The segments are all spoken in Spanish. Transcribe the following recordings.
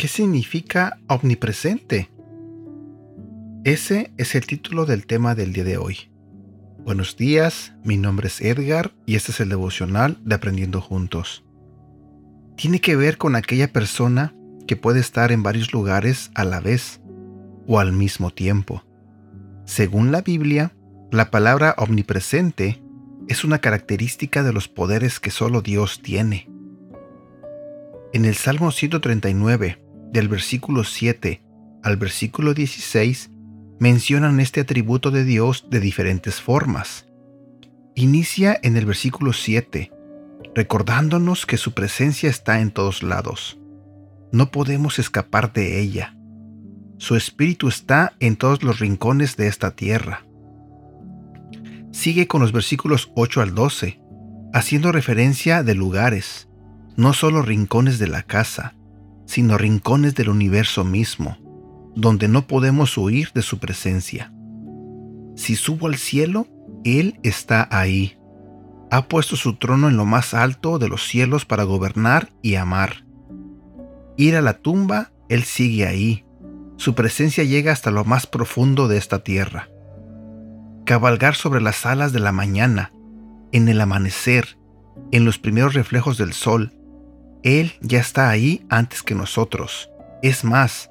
¿Qué significa omnipresente? Ese es el título del tema del día de hoy. Buenos días, mi nombre es Edgar y este es el devocional de Aprendiendo Juntos. Tiene que ver con aquella persona que puede estar en varios lugares a la vez o al mismo tiempo. Según la Biblia, la palabra omnipresente es una característica de los poderes que solo Dios tiene. En el Salmo 139, del versículo 7 al versículo 16, mencionan este atributo de Dios de diferentes formas. Inicia en el versículo 7, recordándonos que su presencia está en todos lados. No podemos escapar de ella. Su espíritu está en todos los rincones de esta tierra. Sigue con los versículos 8 al 12, haciendo referencia de lugares, no solo rincones de la casa, sino rincones del universo mismo donde no podemos huir de su presencia. Si subo al cielo, Él está ahí. Ha puesto su trono en lo más alto de los cielos para gobernar y amar. Ir a la tumba, Él sigue ahí. Su presencia llega hasta lo más profundo de esta tierra. Cabalgar sobre las alas de la mañana, en el amanecer, en los primeros reflejos del sol, Él ya está ahí antes que nosotros. Es más,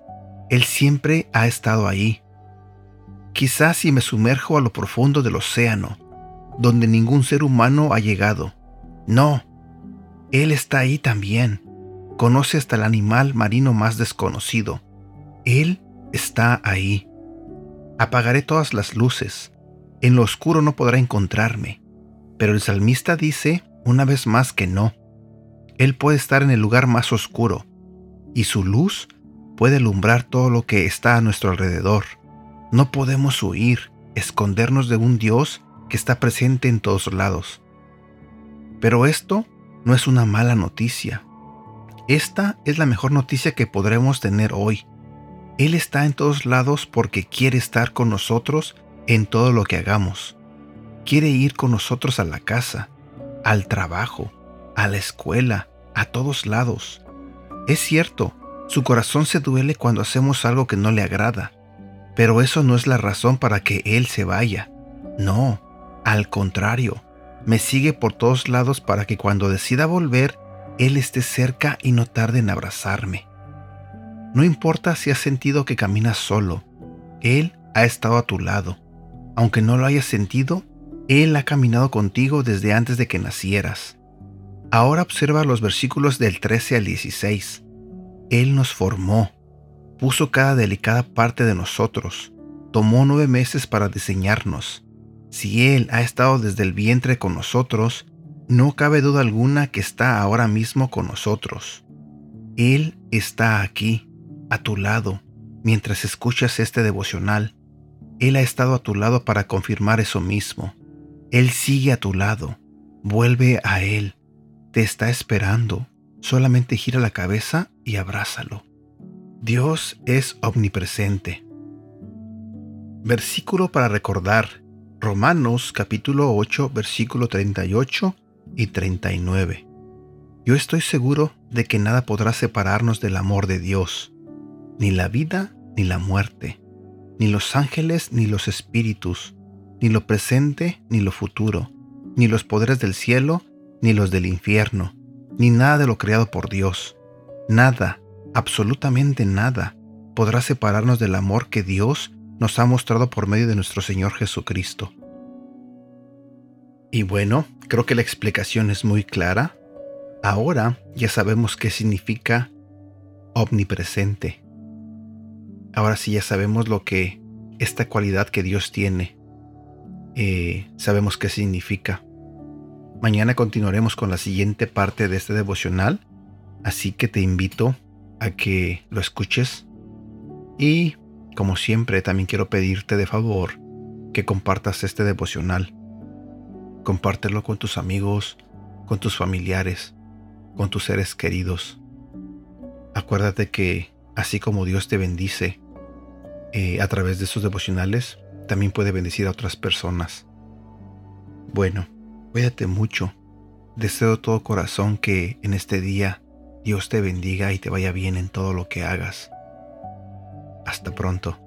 él siempre ha estado ahí. Quizás si me sumerjo a lo profundo del océano, donde ningún ser humano ha llegado. No, Él está ahí también. Conoce hasta el animal marino más desconocido. Él está ahí. Apagaré todas las luces. En lo oscuro no podrá encontrarme. Pero el salmista dice una vez más que no. Él puede estar en el lugar más oscuro, y su luz puede alumbrar todo lo que está a nuestro alrededor. No podemos huir, escondernos de un Dios que está presente en todos lados. Pero esto no es una mala noticia. Esta es la mejor noticia que podremos tener hoy. Él está en todos lados porque quiere estar con nosotros en todo lo que hagamos. Quiere ir con nosotros a la casa, al trabajo, a la escuela, a todos lados. Es cierto, su corazón se duele cuando hacemos algo que no le agrada, pero eso no es la razón para que Él se vaya. No, al contrario, me sigue por todos lados para que cuando decida volver, Él esté cerca y no tarde en abrazarme. No importa si has sentido que caminas solo, Él ha estado a tu lado. Aunque no lo hayas sentido, Él ha caminado contigo desde antes de que nacieras. Ahora observa los versículos del 13 al 16. Él nos formó, puso cada delicada parte de nosotros, tomó nueve meses para diseñarnos. Si Él ha estado desde el vientre con nosotros, no cabe duda alguna que está ahora mismo con nosotros. Él está aquí, a tu lado, mientras escuchas este devocional. Él ha estado a tu lado para confirmar eso mismo. Él sigue a tu lado. Vuelve a Él. Te está esperando. Solamente gira la cabeza y abrázalo. Dios es omnipresente. Versículo para recordar. Romanos capítulo 8 versículo 38 y 39. Yo estoy seguro de que nada podrá separarnos del amor de Dios, ni la vida ni la muerte, ni los ángeles ni los espíritus, ni lo presente ni lo futuro, ni los poderes del cielo ni los del infierno ni nada de lo creado por Dios. Nada, absolutamente nada, podrá separarnos del amor que Dios nos ha mostrado por medio de nuestro Señor Jesucristo. Y bueno, creo que la explicación es muy clara. Ahora ya sabemos qué significa omnipresente. Ahora sí ya sabemos lo que esta cualidad que Dios tiene, eh, sabemos qué significa. Mañana continuaremos con la siguiente parte de este devocional, así que te invito a que lo escuches y, como siempre, también quiero pedirte de favor que compartas este devocional. Compártelo con tus amigos, con tus familiares, con tus seres queridos. Acuérdate que así como Dios te bendice eh, a través de sus devocionales, también puede bendecir a otras personas. Bueno, cuídate mucho. Deseo de todo corazón que en este día Dios te bendiga y te vaya bien en todo lo que hagas. Hasta pronto.